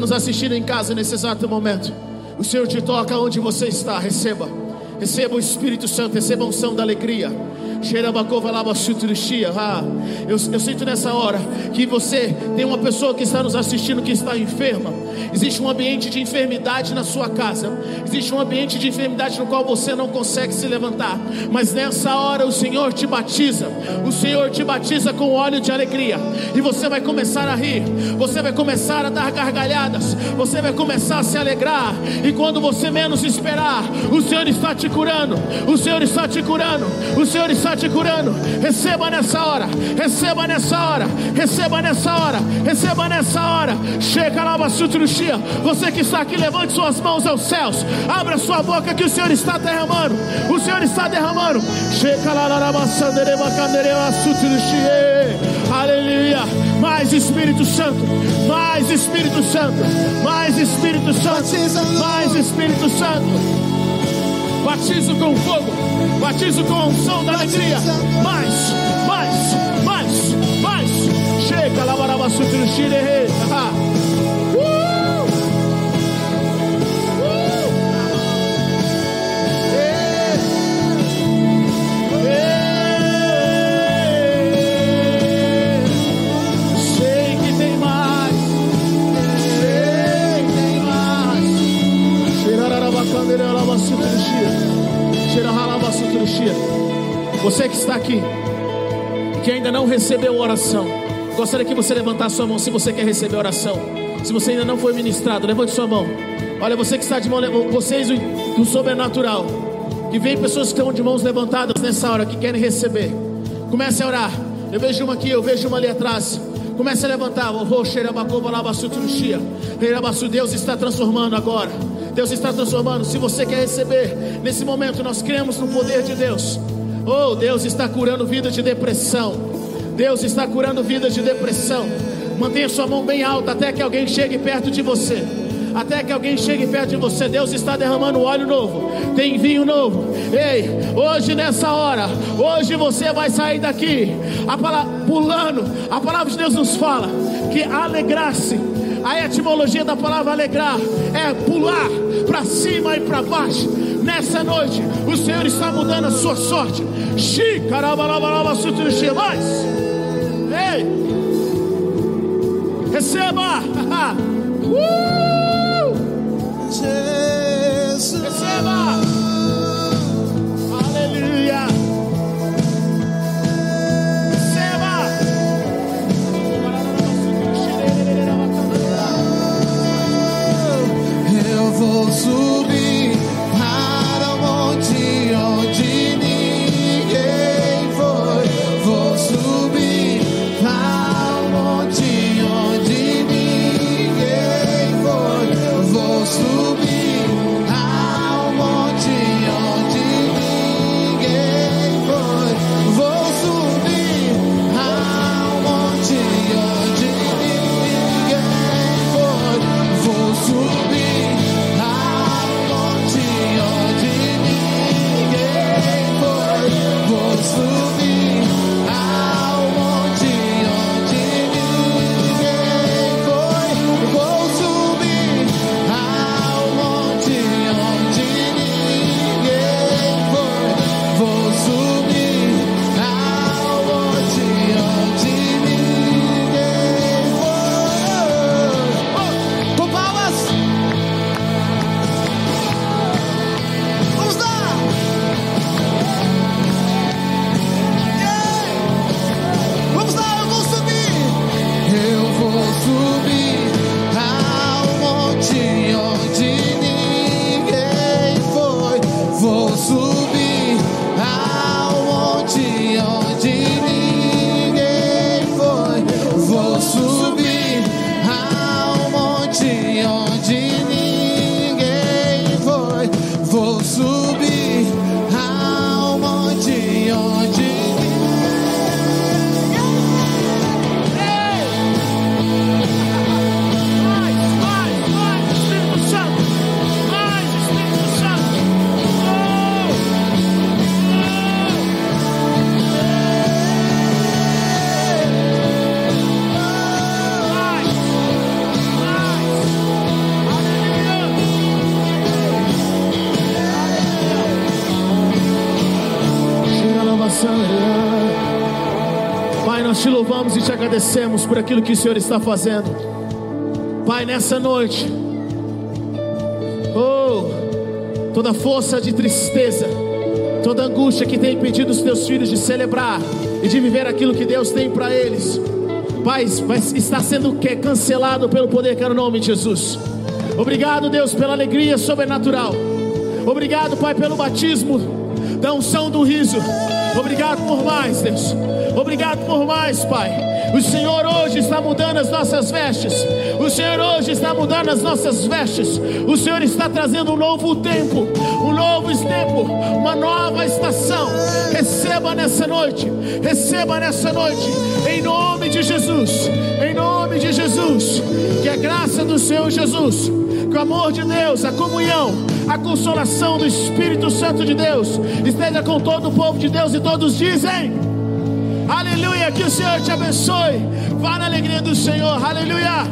nos assistindo em casa nesse exato momento, o Senhor te toca onde você está. Receba. Receba o Espírito Santo, receba a unção da alegria. Ah, eu, eu sinto nessa hora que você tem uma pessoa que está nos assistindo que está enferma. Existe um ambiente de enfermidade na sua casa. Existe um ambiente de enfermidade no qual você não consegue se levantar. Mas nessa hora o Senhor te batiza. O Senhor te batiza com óleo de alegria. E você vai começar a rir. Você vai começar a dar gargalhadas. Você vai começar a se alegrar. E quando você menos esperar, o Senhor está te curando. O Senhor está te curando. O Senhor está te curando. Receba nessa hora. Receba nessa hora. Receba nessa hora. Receba nessa hora. Chega lá, Bassutruxia. Você que está aqui, levante suas mãos aos céus. Abra sua boca que o Senhor está derramando. O Senhor está derramando. Chega lá, Sutruxia. Aleluia. Mais Espírito Santo. Mais Espírito Santo. Mais Espírito Santo. Mais Espírito Santo. Batizo com fogo, batizo com a unção da alegria. Mais, mais, mais, mais. Chega, lavaraba sutruxire. Sei Você que está aqui, que ainda não recebeu oração, gostaria que você levantasse sua mão se você quer receber oração. Se você ainda não foi ministrado, levante sua mão. Olha, você que está de mão, vocês do sobrenatural, que vem pessoas que estão de mãos levantadas nessa hora, que querem receber. Comece a orar. Eu vejo uma aqui, eu vejo uma ali atrás. Comece a levantar. Deus está transformando agora. Deus está transformando. Se você quer receber, nesse momento nós cremos no poder de Deus. Oh, Deus está curando vida de depressão. Deus está curando vida de depressão. Mantenha sua mão bem alta até que alguém chegue perto de você. Até que alguém chegue perto de você, Deus está derramando óleo novo, tem vinho novo. Ei, hoje nessa hora, hoje você vai sair daqui, a palavra, pulando. A palavra de Deus nos fala que alegrar-se, a etimologia da palavra alegrar é pular para cima e para baixo. Nessa noite, o Senhor está mudando a sua sorte. Ei! Receba! uh! Jesus. Receba! Aleluia! Receba! Eu vou subir Pai, nós te louvamos e te agradecemos por aquilo que o Senhor está fazendo. Pai, nessa noite, oh, toda força de tristeza, toda angústia que tem impedido os teus filhos de celebrar e de viver aquilo que Deus tem para eles, Pai, está sendo cancelado pelo poder que é no nome de Jesus. Obrigado, Deus, pela alegria sobrenatural. Obrigado, Pai, pelo batismo da unção do riso. Obrigado por mais, Deus. Obrigado por mais, Pai. O Senhor hoje está mudando as nossas vestes. O Senhor hoje está mudando as nossas vestes. O Senhor está trazendo um novo tempo, um novo tempo, uma nova estação. Receba nessa noite, receba nessa noite, em nome de Jesus, em nome de Jesus. Que a graça do Senhor Jesus, que o amor de Deus, a comunhão, a consolação do Espírito Santo de Deus esteja com todo o povo de Deus e todos dizem. Aleluia, que o Senhor te abençoe. Vá na alegria do Senhor. Aleluia.